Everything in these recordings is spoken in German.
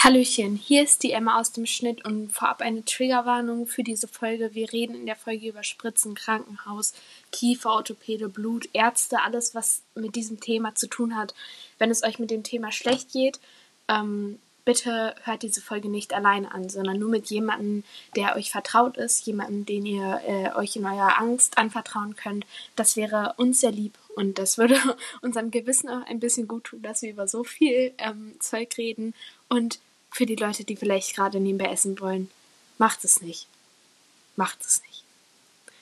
Hallöchen, hier ist die Emma aus dem Schnitt und vorab eine Triggerwarnung für diese Folge. Wir reden in der Folge über Spritzen, Krankenhaus, Kiefer, Orthopäde, Blut, Ärzte, alles, was mit diesem Thema zu tun hat. Wenn es euch mit dem Thema schlecht geht, ähm, bitte hört diese Folge nicht alleine an, sondern nur mit jemandem, der euch vertraut ist, jemandem, den ihr äh, euch in eurer Angst anvertrauen könnt. Das wäre uns sehr lieb und das würde unserem Gewissen auch ein bisschen gut tun, dass wir über so viel ähm, Zeug reden und für die Leute, die vielleicht gerade nebenbei essen wollen, macht es nicht. Macht es nicht.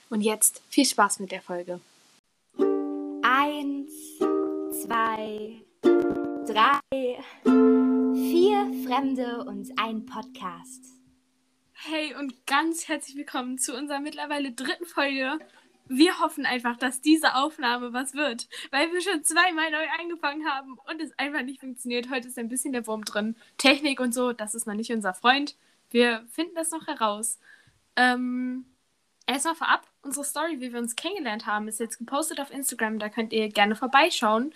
Und jetzt viel Spaß mit der Folge. Eins, zwei, drei, vier Fremde und ein Podcast. Hey und ganz herzlich willkommen zu unserer mittlerweile dritten Folge wir hoffen einfach, dass diese Aufnahme was wird, weil wir schon zweimal neu angefangen haben und es einfach nicht funktioniert. Heute ist ein bisschen der Wurm drin. Technik und so, das ist noch nicht unser Freund. Wir finden das noch heraus. Ähm, erstmal vorab, unsere Story, wie wir uns kennengelernt haben, ist jetzt gepostet auf Instagram. Da könnt ihr gerne vorbeischauen.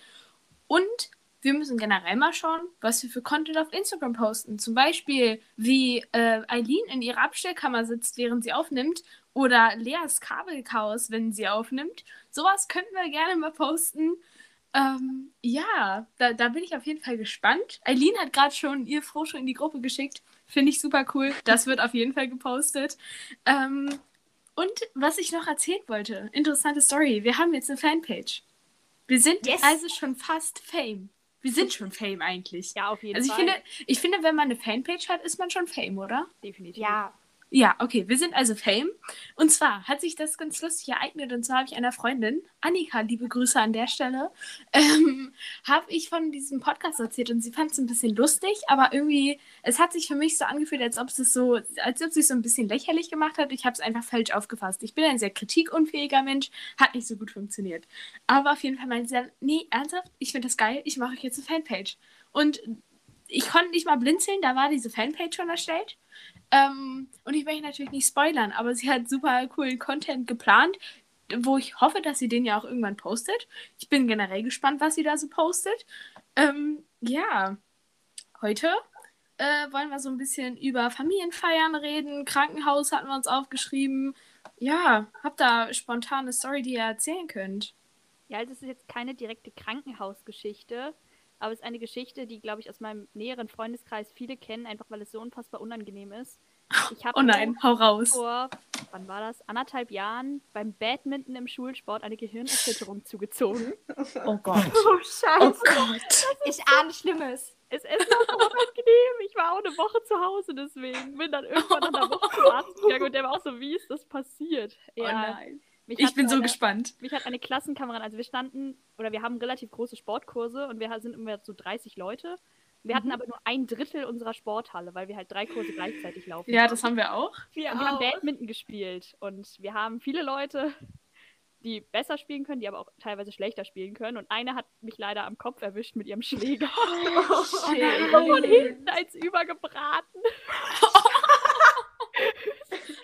Und wir müssen generell mal schauen, was wir für Content auf Instagram posten. Zum Beispiel, wie äh, Eileen in ihrer Abstellkammer sitzt, während sie aufnimmt oder Leas Kabelchaos, wenn sie aufnimmt. Sowas könnten wir gerne mal posten. Ähm, ja, da, da bin ich auf jeden Fall gespannt. Eileen hat gerade schon ihr Foto in die Gruppe geschickt. Finde ich super cool. Das wird auf jeden Fall gepostet. Ähm, und was ich noch erzählen wollte, interessante Story. Wir haben jetzt eine Fanpage. Wir sind yes. also schon fast Fame. Wir sind schon Fame eigentlich. Ja, auf jeden Fall. Also ich finde, ich finde, wenn man eine Fanpage hat, ist man schon Fame, oder? Definitiv. Ja, ja, okay, wir sind also Fame. Und zwar hat sich das ganz lustig ereignet. Und zwar habe ich einer Freundin, Annika, liebe Grüße an der Stelle, ähm, habe ich von diesem Podcast erzählt und sie fand es ein bisschen lustig, aber irgendwie, es hat sich für mich so angefühlt, als ob es so, als ob es sich so ein bisschen lächerlich gemacht hat. Ich habe es einfach falsch aufgefasst. Ich bin ein sehr kritikunfähiger Mensch, hat nicht so gut funktioniert. Aber auf jeden Fall meinte sie, nee, ernsthaft, ich finde das geil, ich mache euch jetzt eine Fanpage. Und ich konnte nicht mal blinzeln, da war diese Fanpage schon erstellt. Ähm, und ich möchte natürlich nicht spoilern, aber sie hat super coolen Content geplant, wo ich hoffe, dass sie den ja auch irgendwann postet. Ich bin generell gespannt, was sie da so postet. Ähm, ja, heute äh, wollen wir so ein bisschen über Familienfeiern reden. Krankenhaus hatten wir uns aufgeschrieben. Ja, habt da spontane Story, die ihr erzählen könnt. Ja, also es ist jetzt keine direkte Krankenhausgeschichte, aber es ist eine Geschichte, die, glaube ich, aus meinem näheren Freundeskreis viele kennen, einfach weil es so unfassbar unangenehm ist. Ich oh nein, hau raus. Vor, wann war das? Anderthalb Jahren beim Badminton im Schulsport eine Gehirnerschütterung zugezogen. Oh Gott. Oh Scheiße. Oh Gott. Ich ahne Schlimmes. Es ist noch unangenehm. Ich war auch eine Woche zu Hause deswegen. Bin dann irgendwann nach einer Woche zum Arzt gegangen und der war auch so, wie ist das passiert? Oh ja. Oh nein. Ich bin so eine, gespannt. Mich hat eine Klassenkameradin, also wir standen, oder wir haben relativ große Sportkurse und wir sind immer so 30 Leute. Wir mhm. hatten aber nur ein Drittel unserer Sporthalle, weil wir halt drei Kurse gleichzeitig laufen. Ja, das haben wir auch. Wir, wir haben Badminton gespielt und wir haben viele Leute, die besser spielen können, die aber auch teilweise schlechter spielen können. Und eine hat mich leider am Kopf erwischt mit ihrem Schläger. Oh, shit. Von hinten als übergebraten.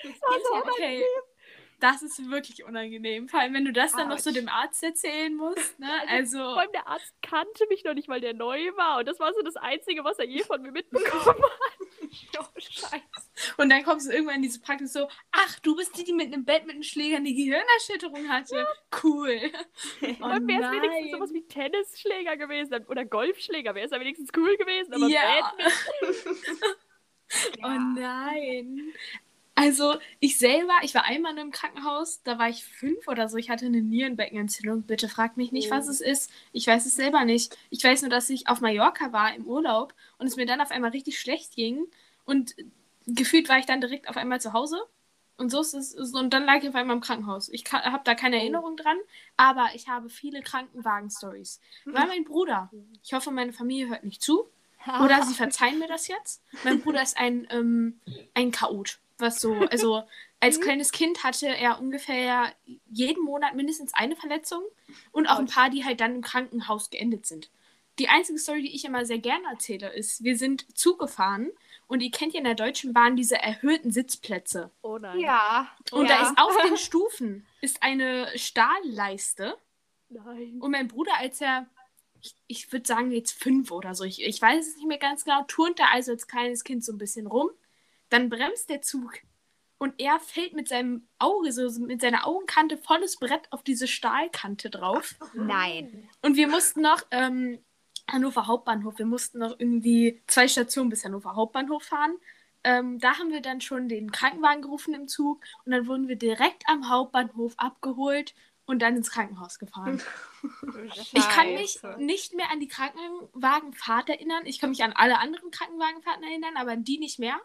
das war so okay. Das ist wirklich unangenehm. Vor allem, wenn du das dann Ouch. noch so dem Arzt erzählen musst. Ne? Also, also, vor allem der Arzt kannte mich noch nicht, weil der neu war. Und das war so das Einzige, was er je von mir mitbekommen hat. oh, Scheiße. Und dann kommst du irgendwann in diese Praxis so, ach, du bist die, die mit einem Bett mit einem Schläger eine Gehirnerschütterung hatte. Ja. Cool. Oh, dann wäre es wenigstens sowas wie Tennisschläger gewesen oder Golfschläger. Wäre es ja wenigstens cool gewesen. Aber ja. oh nein. Also ich selber, ich war einmal in einem Krankenhaus, da war ich fünf oder so, ich hatte eine Nierenbeckenentzündung. Bitte frag mich nicht, oh. was es ist. Ich weiß es selber nicht. Ich weiß nur, dass ich auf Mallorca war im Urlaub und es mir dann auf einmal richtig schlecht ging. Und gefühlt war ich dann direkt auf einmal zu Hause. Und so ist es. Und dann lag ich auf einmal im Krankenhaus. Ich habe da keine oh. Erinnerung dran, aber ich habe viele Krankenwagen-Stories. Weil mein Bruder, ich hoffe, meine Familie hört nicht zu. Oder sie verzeihen mir das jetzt. Mein Bruder ist ein, ähm, ein Chaot was so, also als mhm. kleines Kind hatte er ungefähr jeden Monat mindestens eine Verletzung und auch ein paar, die halt dann im Krankenhaus geendet sind. Die einzige Story, die ich immer sehr gerne erzähle, ist, wir sind Zug gefahren und ihr kennt ja in der Deutschen Bahn diese erhöhten Sitzplätze. Oh nein. Ja. Und ja. da ist auf den Stufen ist eine Stahlleiste. Nein. Und mein Bruder, als er ich, ich würde sagen jetzt fünf oder so. Ich, ich weiß es nicht mehr ganz genau. Turnt er also als kleines Kind so ein bisschen rum. Dann bremst der Zug und er fällt mit seinem Auge, so mit seiner Augenkante volles Brett auf diese Stahlkante drauf. Nein. Und wir mussten noch ähm, Hannover Hauptbahnhof, wir mussten noch irgendwie zwei Stationen bis Hannover Hauptbahnhof fahren. Ähm, da haben wir dann schon den Krankenwagen gerufen im Zug und dann wurden wir direkt am Hauptbahnhof abgeholt und dann ins Krankenhaus gefahren. Ich kann mich Scheiße. nicht mehr an die Krankenwagenfahrt erinnern. Ich kann mich an alle anderen Krankenwagenfahrten erinnern, aber an die nicht mehr.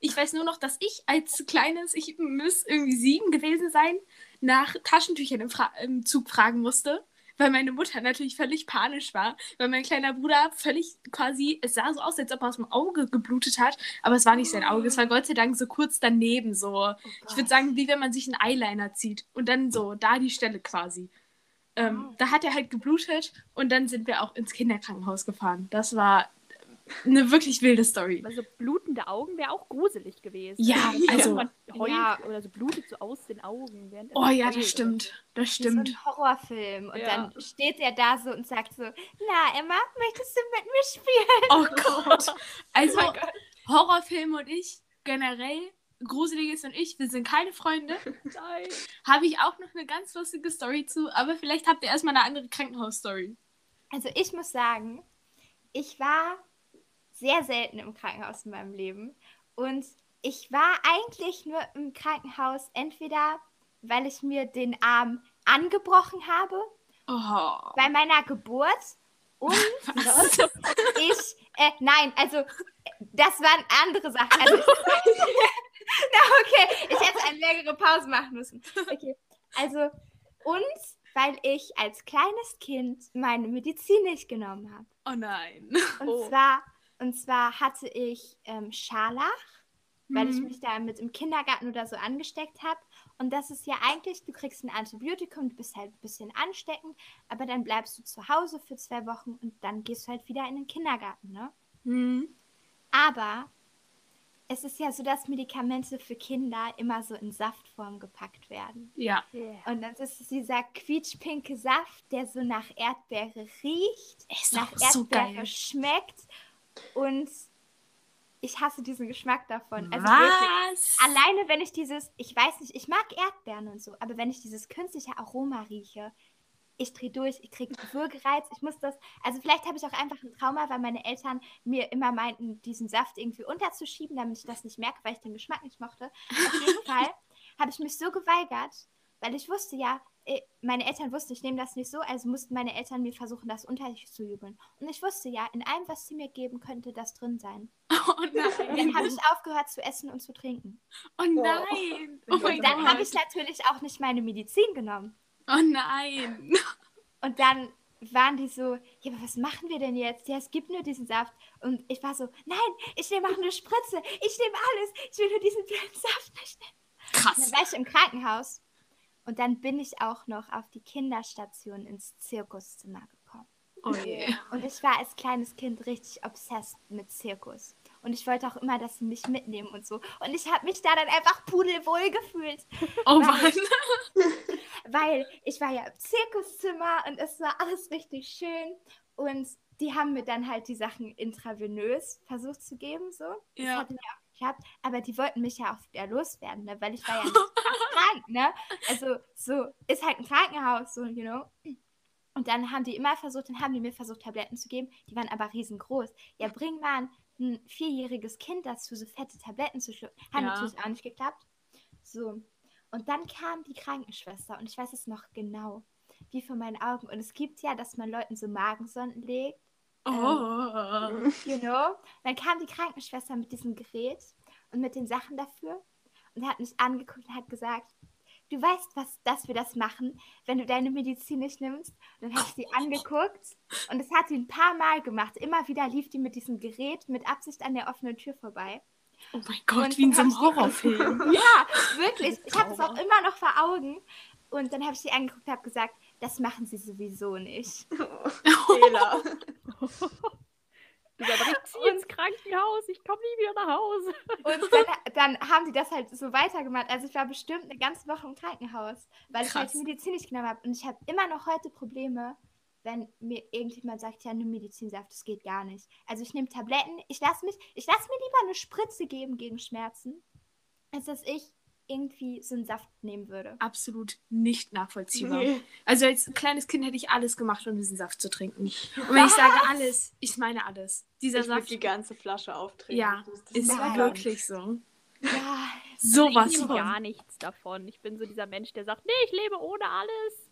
Ich weiß nur noch, dass ich als kleines, ich muss irgendwie sieben gewesen sein, nach Taschentüchern im, Fra im Zug fragen musste, weil meine Mutter natürlich völlig panisch war, weil mein kleiner Bruder völlig quasi, es sah so aus, als ob er aus dem Auge geblutet hat, aber es war nicht sein Auge, es war Gott sei Dank so kurz daneben, so, ich würde sagen, wie wenn man sich einen Eyeliner zieht und dann so, da die Stelle quasi. Ähm, Da hat er halt geblutet und dann sind wir auch ins Kinderkrankenhaus gefahren. Das war eine wirklich wilde Story. Aber so blutende Augen wäre auch gruselig gewesen. Ja, also- man heult Ja. oder so blutet so aus den Augen. Oh ja, das stimmt. Das Wie stimmt. so ein Horrorfilm. Und Ja. dann steht er da so und sagt so, na Emma, möchtest du mit mir spielen? Oh Gott. Also, mein Gott. Horrorfilme und ich, generell, Gruseliges und ich, wir sind keine Freunde. Nein. Habe ich auch noch eine ganz lustige Story zu, aber vielleicht habt ihr erstmal eine andere Krankenhausstory. Also ich muss sagen, ich war sehr selten im Krankenhaus in meinem Leben. Und ich war eigentlich nur im Krankenhaus entweder, weil ich mir den Arm angebrochen habe Oh. bei meiner Geburt und Was? ich, äh, nein, also das waren andere Sachen. Also, na okay, ich hätte eine längere Pause machen müssen. Okay, also und weil ich als kleines Kind meine Medizin nicht genommen habe. Oh nein. Und Oh. zwar, und zwar hatte ich ähm, Scharlach, weil ich Mhm. mich damit im Kindergarten oder so angesteckt habe. Und das ist ja eigentlich, du kriegst ein Antibiotikum, du bist halt ein bisschen ansteckend, aber dann bleibst du zu Hause für zwei Wochen und dann gehst du halt wieder in den Kindergarten, ne? Hm. Aber es ist ja so, dass Medikamente für Kinder immer so in Saftform gepackt werden. Ja. Yeah. Und dann ist es dieser quietschpinke Saft, der so nach Erdbeere riecht, Ist nach so Erdbeere geil. schmeckt. Und ich hasse diesen Geschmack davon. Also wirklich, Was? alleine wenn ich dieses, ich weiß nicht, ich mag Erdbeeren und so, aber wenn ich dieses künstliche Aroma rieche, ich drehe durch, ich kriege Würgereiz, ich muss das, also vielleicht habe ich auch einfach ein Trauma, weil meine Eltern mir immer meinten, diesen Saft irgendwie unterzuschieben, damit ich das nicht merke, weil ich den Geschmack nicht mochte. Auf jeden Fall habe ich mich so geweigert, weil ich wusste ja, äh, meine Eltern wussten, ich nehme das nicht so, also mussten meine Eltern mir versuchen, das unterzujubeln. Und ich wusste ja, in allem, was sie mir geben, könnte das drin sein. Oh Und dann nein. habe ich aufgehört zu essen und zu trinken. Oh nein. Oh Und dann habe ich natürlich auch nicht meine Medizin genommen. Oh nein. Und dann waren die so, ja, aber was machen wir denn jetzt? Ja, es gibt nur diesen Saft. Und ich war so, nein, ich nehme auch eine Spritze. Ich nehme alles. Ich will nur diesen blöden Saft nicht nehmen. Und Krass. dann war ich im Krankenhaus. Und dann bin ich auch noch auf die Kinderstation ins Zirkuszimmer gekommen. Oh je. Und ich war als kleines Kind richtig obsessed mit Zirkus. Und ich wollte auch immer, dass sie mich mitnehmen und so. Und ich habe mich da dann einfach pudelwohl gefühlt. Oh. Mann. weil ich war ja im Zirkuszimmer und es war alles richtig schön und die haben mir dann halt die Sachen intravenös versucht zu geben, so. Das Ja. hat dann ja auch geklappt, aber die wollten mich ja auch wieder loswerden, ne? weil ich war ja nicht krank, ne? Also so ist halt ein Krankenhaus, so, you know. Und dann haben die immer versucht, dann haben die mir versucht, Tabletten zu geben, die waren aber riesengroß. Ja, bring mal ein vierjähriges Kind dazu, so fette Tabletten zu schlucken. Hat Ja. natürlich auch nicht geklappt. So. Und dann kam die Krankenschwester und ich weiß es noch genau, wie vor meinen Augen. Und es gibt ja, dass man Leuten so Magensonden legt, Oh. You know. Dann kam die Krankenschwester mit diesem Gerät und mit den Sachen dafür und hat mich angeguckt und hat gesagt, du weißt, was, dass wir das machen, wenn du deine Medizin nicht nimmst. Und dann habe ich sie angeguckt und das hat sie ein paar Mal gemacht. Immer wieder lief die mit diesem Gerät mit Absicht an der offenen Tür vorbei. Oh mein Gott, Und wie in so einem Horrorfilm. Ja, wirklich. Ich habe es auch immer noch vor Augen. Und dann habe ich sie angeguckt und habe gesagt, das machen sie sowieso nicht. Fehler. Aber ich ziehe ins Krankenhaus, ich komme nie wieder nach Hause. Und dann, dann haben die das halt so weitergemacht. Also ich war bestimmt eine ganze Woche im Krankenhaus, weil ich halt Krass. die Medizin nicht genommen habe. Und ich habe immer noch heute Probleme, wenn mir irgendjemand sagt, ja, nimm Medizinsaft, das geht gar nicht. Also ich nehme Tabletten, ich lasse mich, ich lasse mir lieber eine Spritze geben gegen Schmerzen, als dass ich irgendwie so einen Saft nehmen würde. Absolut nicht nachvollziehbar. Nee. Also als kleines Kind hätte ich alles gemacht, um diesen Saft zu trinken. Und wenn ich sage alles, ich meine alles. Dieser Ich Saft die ganze Flasche auftreten. ja, ist Nein. wirklich so. Ja, Sowas Ich nehme von. gar nichts davon. Ich bin so dieser Mensch, der sagt, nee, ich lebe ohne alles.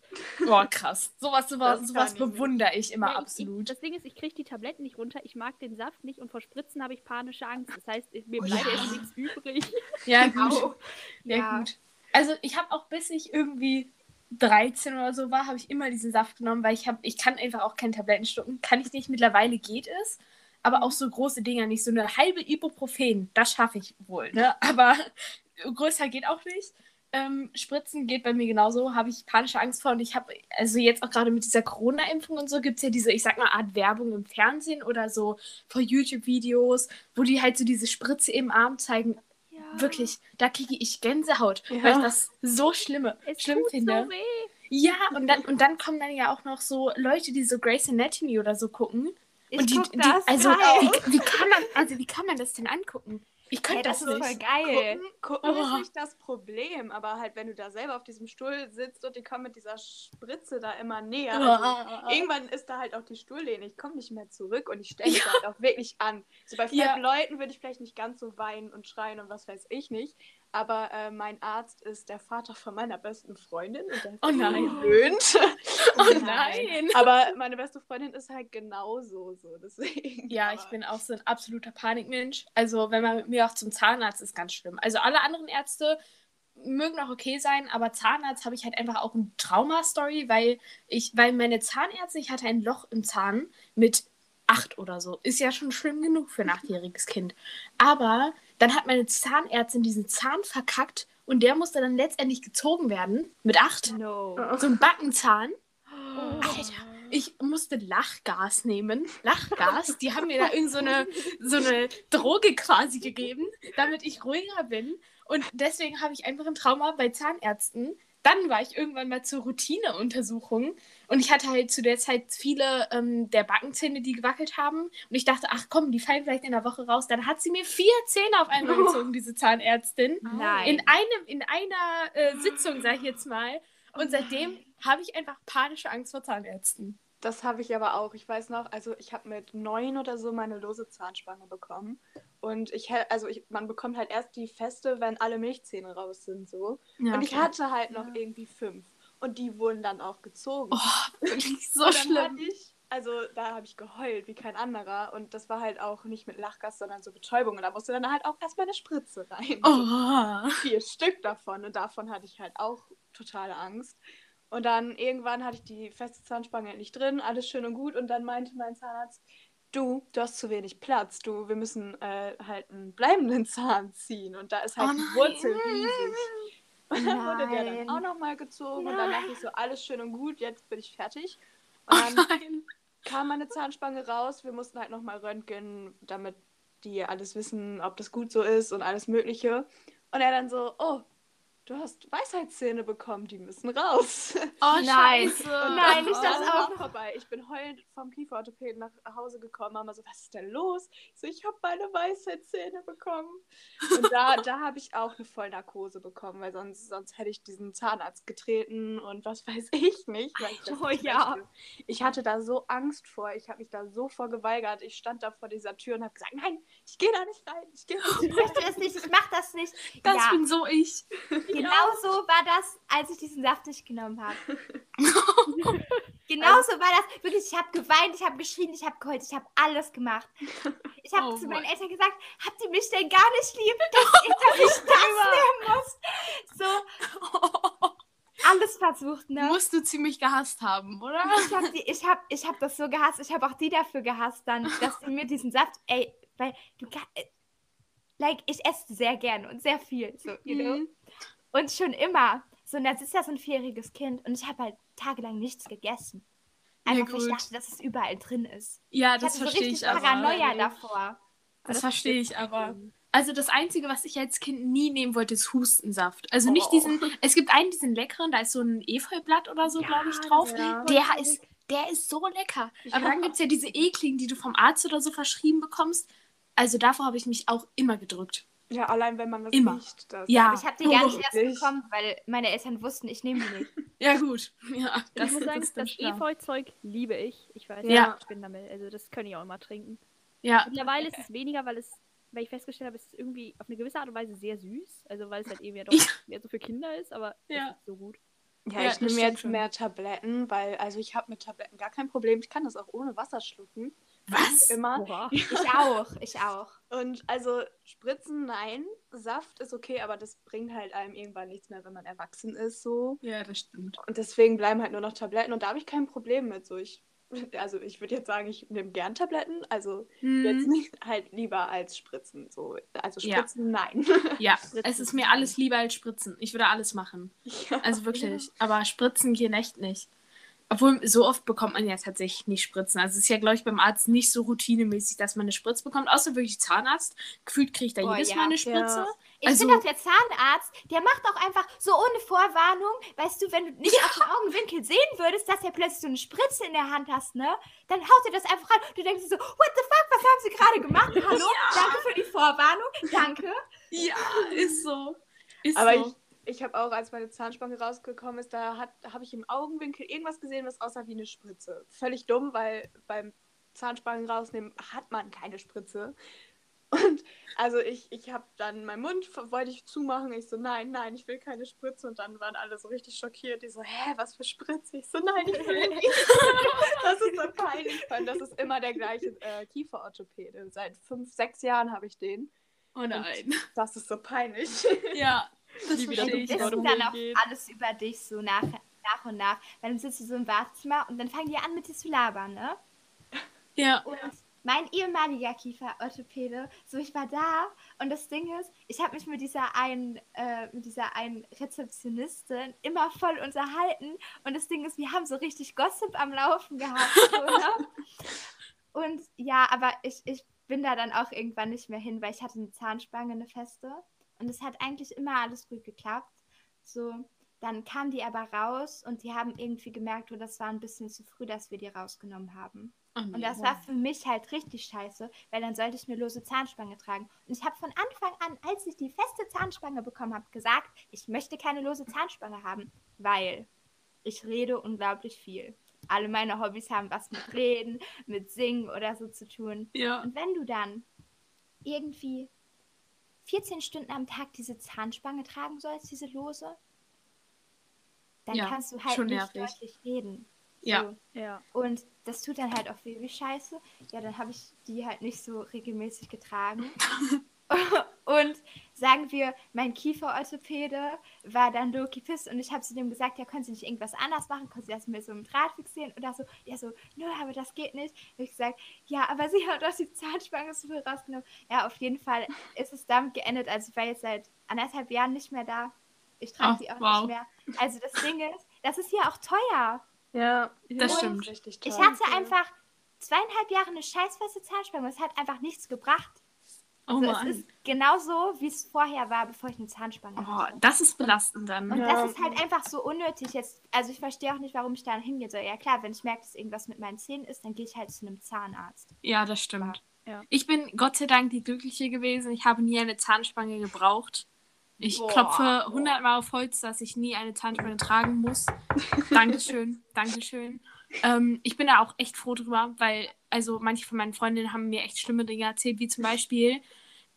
Boah, krass. Sowas, sowas, sowas bewundere ich immer Ja, absolut. Ich, das Ding ist, ich kriege die Tabletten nicht runter, ich mag den Saft nicht und vor Spritzen habe ich panische Angst. Das heißt, ich- mir Oh bleibt ja. jetzt nichts übrig. Ja, gut. Ja, Ja. gut. Also ich habe auch bis ich irgendwie 13 oder so war, habe ich immer diesen Saft genommen, weil ich habe, ich kann einfach auch keine Tabletten schlucken. Kann ich nicht, mittlerweile geht es. Aber auch so große Dinger nicht. So eine halbe Ibuprofen, das schaffe ich wohl, ne? Aber größer geht auch nicht. Ähm, Spritzen geht bei mir genauso, habe ich panische Angst vor. Und ich habe, also jetzt auch gerade mit dieser Corona-Impfung und so, gibt es ja diese, ich sag mal, Art Werbung im Fernsehen oder so vor YouTube-Videos, wo die halt so diese Spritze im Arm zeigen. Wirklich, da kriege ich Gänsehaut, Ja. weil ich das so schlimme, Es schlimm finde. so weh. Ja, und dann, und dann kommen dann ja auch noch so Leute, die so Grey's Anatomy oder so gucken. Ich und die, die also wie, wie kann man, also wie kann man das denn angucken? Ich Hey, könnte das das, ist nicht. voll geil. Gucken, gucken Oh. ist nicht das Problem, aber halt, wenn du da selber auf diesem Stuhl sitzt und die kommen mit dieser Spritze da immer näher. Also, irgendwann ist da halt auch die Stuhllehne. Ich komme nicht mehr zurück und ich stelle mich Ja. halt auch wirklich an. So bei Ja. fremden Leuten würde ich vielleicht nicht ganz so weinen und schreien und was weiß ich nicht. Aber äh, mein Arzt ist der Vater von meiner besten Freundin und der ist Oh nein. gewöhnt. Oh nein. Aber meine beste Freundin ist halt genauso so. Deswegen. Ja, ich bin auch so ein absoluter Panikmensch. Also, wenn man mit mir auch zum Zahnarzt ist, ganz schlimm. Also, alle anderen Ärzte mögen auch okay sein, aber Zahnarzt habe ich halt einfach auch eine Trauma-Story, weil ich, weil meine Zahnärztin, ich hatte ein Loch im Zahn mit acht oder so. Ist ja schon schlimm genug für ein achtjähriges Kind. Aber dann hat meine Zahnärztin diesen Zahn verkackt und der musste dann letztendlich gezogen werden mit acht. No. So ein Backenzahn. Oh. Alter, ich musste Lachgas nehmen. Lachgas. Die haben mir da irgend so eine, so eine Droge quasi gegeben, damit ich ruhiger bin. Und deswegen habe ich einfach ein Trauma bei Zahnärzten. Dann war ich irgendwann mal zur Routineuntersuchung und ich hatte halt zu der Zeit viele ähm, der Backenzähne, die gewackelt haben. Und ich dachte, ach komm, die fallen vielleicht in der Woche raus. Dann hat sie mir vier Zähne auf einmal gezogen, diese Zahnärztin. Nein. In, einem, in einer äh, Sitzung, sag ich jetzt mal. Und seitdem habe ich einfach panische Angst vor Zahnärzten. Das habe ich aber auch. Ich weiß noch, also ich habe mit neun oder so meine lose Zahnspange bekommen. Und ich, also ich, man bekommt halt erst die feste, wenn alle Milchzähne raus sind, so. Ja, und ich hatte halt noch irgendwie fünf. Und die wurden dann auch gezogen. Oh, wirklich so schlimm. ich, also da habe ich geheult wie kein anderer. Und das war halt auch nicht mit Lachgas, sondern so Betäubung. Und da musste dann halt auch erstmal eine Spritze rein. Oh. vier Stück davon und davon hatte ich halt auch totale Angst. Und dann irgendwann hatte ich die feste Zahnspange endlich drin, alles schön und gut. Und dann meinte mein Zahnarzt, du, du hast zu wenig Platz, du, wir müssen äh, halt einen bleibenden Zahn ziehen. Und da ist halt Oh die nein. Wurzel riesig. Und dann wurde der dann Nein. auch nochmal gezogen. Und dann dachte ich so, alles schön und gut, jetzt bin ich fertig. Oh Und dann nein. kam meine Zahnspange raus. Wir mussten halt nochmal röntgen, damit die alles wissen, ob das gut so ist und alles Mögliche. Und er dann so, oh, du hast Weisheitszähne bekommen, die müssen raus. Oh, Nein. scheiße. Nein, nicht das Dann auch war vorbei. Ich bin heulend vom Kieferorthopäden nach Hause gekommen, Mama so, was ist denn los? Ich so, ich habe meine Weisheitszähne bekommen. Und da, da habe ich auch eine Vollnarkose bekommen, weil sonst, sonst hätte ich diesen Zahnarzt getreten und was weiß ich nicht. Weil ich, das Oh ja. möchte. ich hatte da so Angst vor, ich habe mich da so vor geweigert. Ich stand da vor dieser Tür und habe gesagt, nein, ich gehe da nicht rein, ich gehe da Ich nicht möchte rein. das nicht, ich mach das nicht. Das ja, bin so ich. genau so war das, als ich diesen Saft nicht genommen habe. genau so war das. Wirklich, ich habe geweint, ich habe geschrien, ich habe geheult, ich habe alles gemacht. Ich habe Oh zu meinen Eltern gesagt, habt ihr mich denn gar nicht lieb, dass ich, dass ich das nehmen muss? So, alles versucht, ne? Musst du ziemlich gehasst haben, oder? Ich habe ich hab, ich hab das so gehasst. Ich habe auch die dafür gehasst, dann, dass sie mir diesen Saft, ey, weil du, äh, like, ich esse sehr gern und sehr viel, so, you know? Und schon immer. So, und das ist ja so ein vierjähriges Kind und ich habe halt tagelang nichts gegessen. Ja, Einfach, weil ich dachte, dass es überall drin ist. Ja, Ich das hatte so verstehe richtig ich aber. Paranoia davor. Das verstehe ich aber. Also das Einzige, was ich als Kind nie nehmen wollte, ist Hustensaft. Also nicht Oh. diesen, es gibt einen, diesen leckeren, da ist so ein Efeublatt oder so, Ja, glaube ich, das drauf. ja. Der ist, der ist so lecker. Aber dann gibt es ja diese ekligen, die du vom Arzt oder so verschrieben bekommst. Also davor habe ich mich auch immer gedrückt. Ja, allein wenn man das Immer. riecht. Das Ja. Aber ich habe die gar nicht erst bekommen, weil meine Eltern wussten, ich nehme die nicht. Ja, gut. Ja, ich muss sagen, das schlau. Efeu-Zeug liebe ich. Ich weiß Ja. nicht, ich bin damit. Also das kann ich auch immer trinken. Ja, Mittlerweile ist es weniger, weil es, weil ich festgestellt habe, es ist irgendwie auf eine gewisse Art und Weise sehr süß. Also weil es halt eben ja doch Ja. mehr so für Kinder ist, aber Ja. es ist so gut. Ja, Ja, ich das nehme jetzt schon. mehr Tabletten, weil, also ich habe mit Tabletten gar kein Problem. Ich kann das auch ohne Wasser schlucken. Was? Immer. Oha. Ich auch, ich auch. Und also Spritzen, nein. Saft ist okay, aber das bringt halt einem irgendwann nichts mehr, wenn man erwachsen ist, so. Ja, das stimmt. Und deswegen bleiben halt nur noch Tabletten und da habe ich kein Problem mit. So, ich, also ich würde jetzt sagen, ich nehme gern Tabletten. Also jetzt Hm. nicht halt lieber als Spritzen. So. Also Ja. Spritzen, nein. Ja, Spritzen es ist mir alles lieber als Spritzen. Ich würde alles machen. ja. Also wirklich. Aber Spritzen gehen echt nicht. Obwohl, so oft bekommt man ja tatsächlich nicht Spritzen. Also es ist ja, glaube ich, beim Arzt nicht so routinemäßig, dass man eine Spritze bekommt. Außer wirklich Zahnarzt. Gefühlt kriegt er Oh, jedes ja. Mal eine Spritze. Ja. Ich Also- finde auch der Zahnarzt, der macht auch einfach so ohne Vorwarnung, weißt du, wenn du nicht auf den Augenwinkel sehen würdest, dass er plötzlich so eine Spritze in der Hand hast, ne? Dann haut er das einfach an. Du denkst dir so, what the fuck, was haben sie gerade gemacht? Hallo, danke für die Vorwarnung, danke. Ja, ist so. Ist Aber so. ich, ich habe auch, als meine Zahnspange rausgekommen ist, da habe ich im Augenwinkel irgendwas gesehen, was aussah wie eine Spritze. Völlig dumm, weil beim Zahnspangen rausnehmen hat man keine Spritze. Und also ich, ich habe dann meinen Mund, wollte ich zumachen. Ich so, nein, nein, ich will keine Spritze. Und dann waren alle so richtig schockiert. Die so, hä, was für Spritze? Ich so, nein, ich will nicht. das ist so peinlich. Allem, Das ist immer der gleiche äh, Kieferorthopäde. Seit fünf, sechs Jahren habe ich den. Oh nein. Das ist so peinlich. Ja, das Nie wieder verstehe Du ich. so wissen dann auch geht. alles über dich so nach, nach und nach. Weil dann sitzt du so im Wartezimmer und dann fangen die an mit dir zu labern, ne? Ja. Und mein ehemaliger Kieferorthopäde, so ich war da und das Ding ist, ich habe mich mit dieser einen, äh, mit dieser einen Rezeptionistin immer voll unterhalten und das Ding ist, wir haben so richtig Gossip am Laufen gehabt. So, ne? Und ja, aber ich, ich bin da dann auch irgendwann nicht mehr hin, weil ich hatte eine Zahnspange, eine feste und es hat eigentlich immer alles gut geklappt. So, dann kam die aber raus und die haben irgendwie gemerkt, oh, das war ein bisschen zu früh, dass wir die rausgenommen haben. Oh Und das war für mich halt richtig scheiße, weil dann sollte ich eine lose Zahnspange tragen. Und ich habe von Anfang an, als ich die feste Zahnspange bekommen habe, gesagt, ich möchte keine lose Zahnspange haben, weil ich rede unglaublich viel. Alle meine Hobbys haben was mit Reden, mit Singen oder so zu tun. Ja. Und wenn du dann irgendwie 14 Stunden am Tag diese Zahnspange tragen sollst, diese lose, dann Ja, kannst du halt schon nicht nervig. deutlich reden. Ja. Ja. Und das tut dann halt auch weh wie scheiße. Ja, dann habe ich die halt nicht so regelmäßig getragen. und sagen wir, mein Kieferorthopäde war dann Loki Piss und ich habe zu dem gesagt, ja, können Sie nicht irgendwas anders machen? Können Sie das mit so einem Draht fixieren oder so? Ja, so, nö, aber das geht nicht. Hab ich gesagt, ja, aber Sie haben doch die Zahnspange so viel rausgenommen. Ja, auf jeden Fall ist es damit geendet. Also ich war jetzt seit anderthalb Jahren nicht mehr da. Ich trage die auch wow. nicht mehr. Also das Ding ist, das ist ja auch teuer. Ja, Das ist stimmt. Richtig Ich toll. hatte einfach zweieinhalb Jahre eine scheißfeste Zahnspange. Es hat einfach nichts gebracht. Oh Also es Mann. ist genauso, wie es vorher war, bevor ich eine Zahnspange Oh, hatte. das ist belastend dann. Und Ja. das ist halt einfach so unnötig. Jetzt, also ich verstehe auch nicht, warum ich da hingehen soll. Ja klar, wenn ich merke, dass irgendwas mit meinen Zähnen ist, dann gehe ich halt zu einem Zahnarzt. Ja, das stimmt. Ja. Ich bin Gott sei Dank die Glückliche gewesen. Ich habe nie eine Zahnspange gebraucht. Ich Boah. klopfe hundertmal auf Holz, dass ich nie eine Zahnspange tragen muss. Dankeschön, Dankeschön. Ähm, ich bin da auch echt froh drüber, weil also manche von meinen Freundinnen haben mir echt schlimme Dinge erzählt, wie zum Beispiel,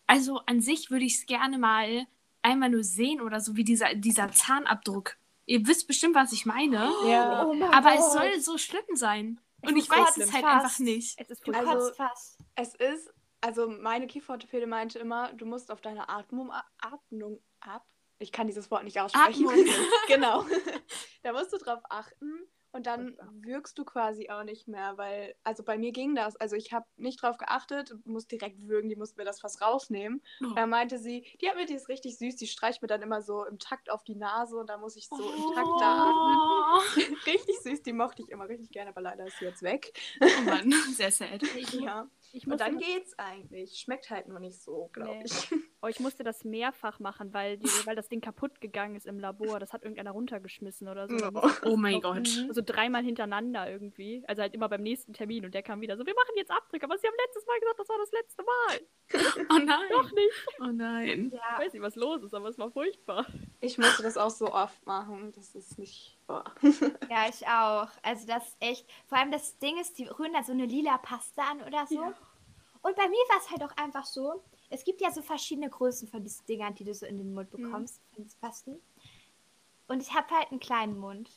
also an sich würde ich es gerne mal einmal nur sehen oder so, wie dieser, dieser Zahnabdruck. Ihr wisst bestimmt, was ich meine. Ja. Oh mein Aber Gott. es soll so schlimm sein. Und Ich ich weiß es halt fast. einfach nicht. Es ist Du. Also- fast. Es ist, also meine Kieferorthopäde meinte immer, du musst auf deine Atmung, Atmung ab. Ich kann dieses Wort nicht aussprechen. Atmung. genau. da musst du drauf achten und dann wirkst du quasi auch nicht mehr, weil, also bei mir ging das. Also ich habe nicht drauf geachtet, muss direkt würgen, die musste mir das fast rausnehmen. Oh. Da meinte sie, die hat mir die ist richtig süß, die streicht mir dann immer so im Takt auf die Nase und da muss ich so im Takt da atmen. Oh, richtig süß, die mochte ich immer richtig gerne, aber leider ist sie jetzt weg. oh Mann, sehr sad. Ja. Und muss dann geht's eigentlich. Schmeckt halt nur nicht so, glaube Nee. ich. Oh, ich musste das mehrfach machen, weil, die, weil das Ding kaputt gegangen ist im Labor. Das hat irgendeiner runtergeschmissen oder so. Ich Oh mein Gott. So dreimal hintereinander irgendwie. Also halt immer beim nächsten Termin und der kam wieder so, wir machen jetzt Abdrücke, aber sie haben letztes Mal gesagt, das war das letzte Mal. Oh nein. Doch nicht. Oh nein. Ich Ja, weiß nicht, was los ist, aber es war furchtbar. Ich musste das auch so oft machen. Das ist nicht. Boah. ja, ich auch. Also das ist echt. Vor allem das Ding ist, die rühren da so eine lila Paste an oder so. Ja. Und bei mir war es halt auch einfach so. Es gibt ja so verschiedene Größen von diesen Dingern, die du so in den Mund bekommst, von diesen Pasten. Und ich habe halt einen kleinen Mund.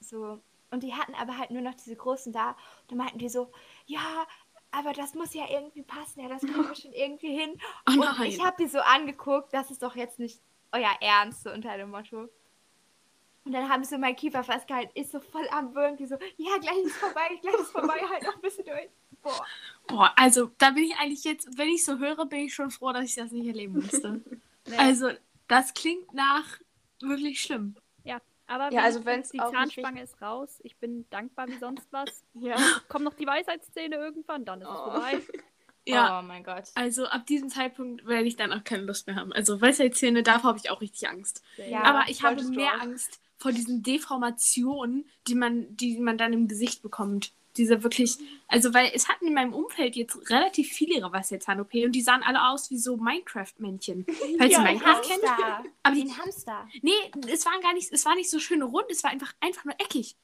So. Und die hatten aber halt nur noch diese großen da. Und dann meinten die so, ja, aber das muss ja irgendwie passen. Ja, das wir schon irgendwie hin. Oh Und ich habe die so angeguckt, das ist doch jetzt nicht euer Ernst, so unter dem Motto. Und dann haben sie mein Kiefer festgehalten. Ich so voll am Würgen, die so, ja, gleich ist vorbei, gleich ist vorbei, halt noch ein bisschen durch. Boah. Boah, also da bin ich eigentlich jetzt, wenn ich so höre, bin ich schon froh, dass ich das nicht erleben musste. Also, das klingt nach wirklich schlimm. Ja, aber Ja, also wenn's die auch nicht Zahnspange ist raus. Ich bin dankbar wie sonst was. Ja. Kommt noch die Weisheitszähne irgendwann, dann ist es Oh. vorbei. Ja, Oh mein Gott. also ab diesem Zeitpunkt werde ich dann auch keine Lust mehr haben. Also Weisheitszähne, davor habe ich auch richtig Angst. Ja, Aber ich habe mehr auch. Angst vor diesen Deformationen, die man, die man dann im Gesicht bekommt. Diese wirklich, also weil es hatten in meinem Umfeld jetzt relativ viele ihre Weisheitszahn-OP und die sahen alle aus wie so Minecraft-Männchen. Falls Ja, ihr Minecraft kennt. Hamster. Aber ein Hamster. nee, es waren gar nicht, es war nicht so schön rund, es war einfach, einfach nur eckig.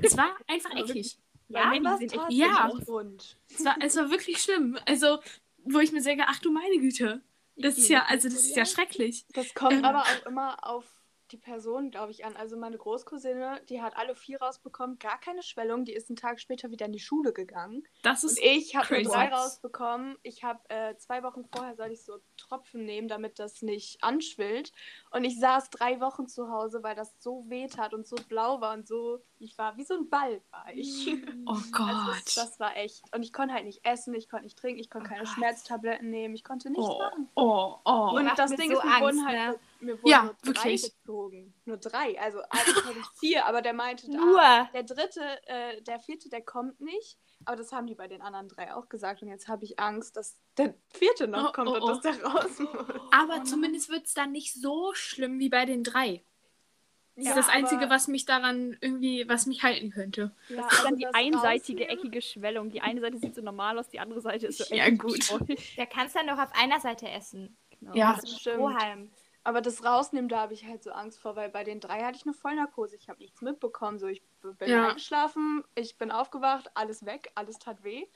Es war einfach eckig. Ja, trotzdem. Ja. aus. Und Es war, es war wirklich schlimm. Also, wo ich mir denke, ach du meine Güte. Das ist ja, also das ist ja schrecklich. das kommt Ähm. aber auch immer auf die Person, glaube ich, an. Also meine Großcousine, die hat alle vier rausbekommen, gar keine Schwellung. Die ist einen Tag später wieder in die Schule gegangen. Das Und ist ich habe nur drei rausbekommen. Ich habe äh, zwei Wochen vorher soll ich so Tropfen nehmen, damit das nicht anschwillt. Und ich saß drei Wochen zu Hause, weil das so weh tat und so blau war und so. Ich war wie so ein Ball, war ich. Oh Also Gott. das, das war echt. Und ich konnte halt nicht essen, ich konnte nicht trinken, ich konnte Oh keine Gott. Schmerztabletten nehmen, ich konnte nichts oh, machen. oh, oh. Und macht das Ding so ist, mir Angst, wurden halt ne? Mir wurden Ja, nur drei wirklich. gezogen. Nur drei. Also eigentlich hatte ich vier, aber der meinte, Nur. ah, der dritte, äh, der vierte, der kommt nicht. Aber das haben die bei den anderen drei auch gesagt. Und jetzt habe ich Angst, dass der vierte noch Oh, kommt oh, und oh. dass der raus muss. Aber zumindest wird es dann nicht so schlimm wie bei den drei. Das ist das Einzige, was mich daran irgendwie, was mich halten könnte. Ja, Das ist dann die einseitige, rausnehmen- eckige Schwellung. Die eine Seite sieht so normal aus, die andere Seite ist so Ja, eckig gut. geschwollen. Der kannst dann doch auf einer Seite essen. Genau. Ja. Das ist stimmt. Strohhalm. Aber das Rausnehmen, da habe ich halt so Angst vor, weil bei den drei hatte ich eine Vollnarkose. Ich habe nichts mitbekommen. So, ich bin Ja. eingeschlafen, ich bin aufgewacht, alles weg, alles tat weh.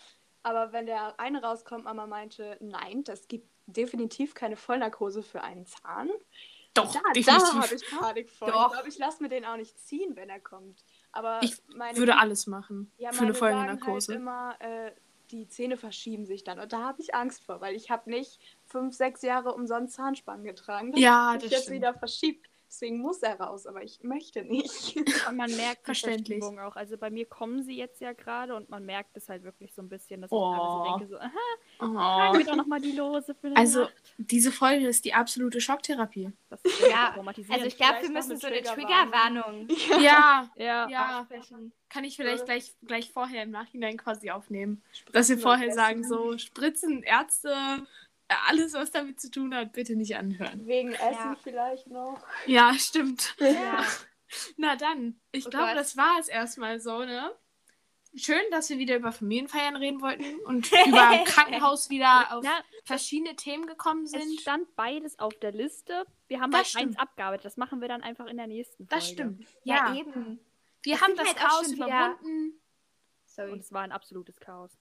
Aber wenn der eine rauskommt, Mama meinte, nein, das gibt definitiv keine Vollnarkose für einen Zahn. Doch, Da, da habe ich Panik vor. Doch. Ich glaube, ich lasse mir den auch nicht ziehen, wenn er kommt. Aber Ich würde alles machen ja, für eine sagen Vollnarkose. Halt immer, äh, die Zähne verschieben sich dann. Und da habe ich Angst vor, weil ich habe nicht fünf, sechs Jahre umsonst Zahnspangen getragen. dass Ja, sich das jetzt stimmt. wieder verschiebt. Deswegen muss er raus, aber ich möchte nicht. Und man merkt die Verständlich. Verschiebung auch. Also bei mir kommen sie jetzt ja gerade und man merkt es halt wirklich so ein bisschen, dass Oh. ich denke so, aha, Oh. tragen wir doch nochmal die Lose für eine Also, Nacht. diese Folge ist die absolute Schocktherapie. Das ist Ja. Also ich glaube, wir müssen so eine Triggerwarnung. Triggerwarnung Ja, ja, ja. Kann ich vielleicht gleich, gleich vorher im Nachhinein quasi aufnehmen. Spritzen Dass wir vorher sagen, so Spritzen, Ärzte, alles, was damit zu tun hat, bitte nicht anhören. Wegen Essen Ja. vielleicht noch. Ja, stimmt. Ja. Na dann, ich Oh glaube, das war es erstmal so, ne? Schön, dass wir wieder über Familienfeiern reden wollten und über Krankenhaus wieder auf Na, verschiedene Themen gekommen es sind. stand beides auf der Liste. Wir haben Das halt eins abgearbeitet. Das machen wir dann einfach in der nächsten Folge. Das stimmt. Ja, Ja, eben. wir Das haben das halt Chaos schon wieder- überwunden. Und Sorry. es war ein absolutes Chaos.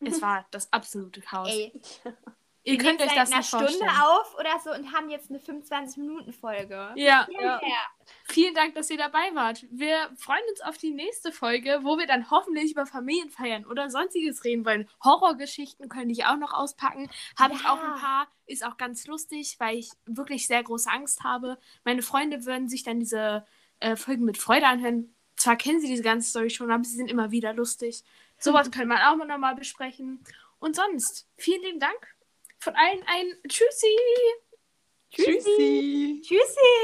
Es war das absolute Chaos. Ey, Ihr wir könnt euch das nicht Stunde vorstellen. auf oder so und haben jetzt eine 25-Minuten-Folge. Ja, Ja. vielen Dank, dass ihr dabei wart. Wir freuen uns auf die nächste Folge, wo wir dann hoffentlich über Familienfeiern oder sonstiges reden wollen. Horrorgeschichten könnte ich auch noch auspacken. Habe ich Ja. auch ein paar. Ist auch ganz lustig, weil ich wirklich sehr große Angst habe. Meine Freunde würden sich dann diese äh, Folgen mit Freude anhören. Zwar kennen sie diese ganze Story schon, aber sie sind immer wieder lustig. Sowas können wir auch mal nochmal besprechen. Und sonst, vielen lieben Dank. Von allen ein Tschüssi. Tschüssi. Tschüssi.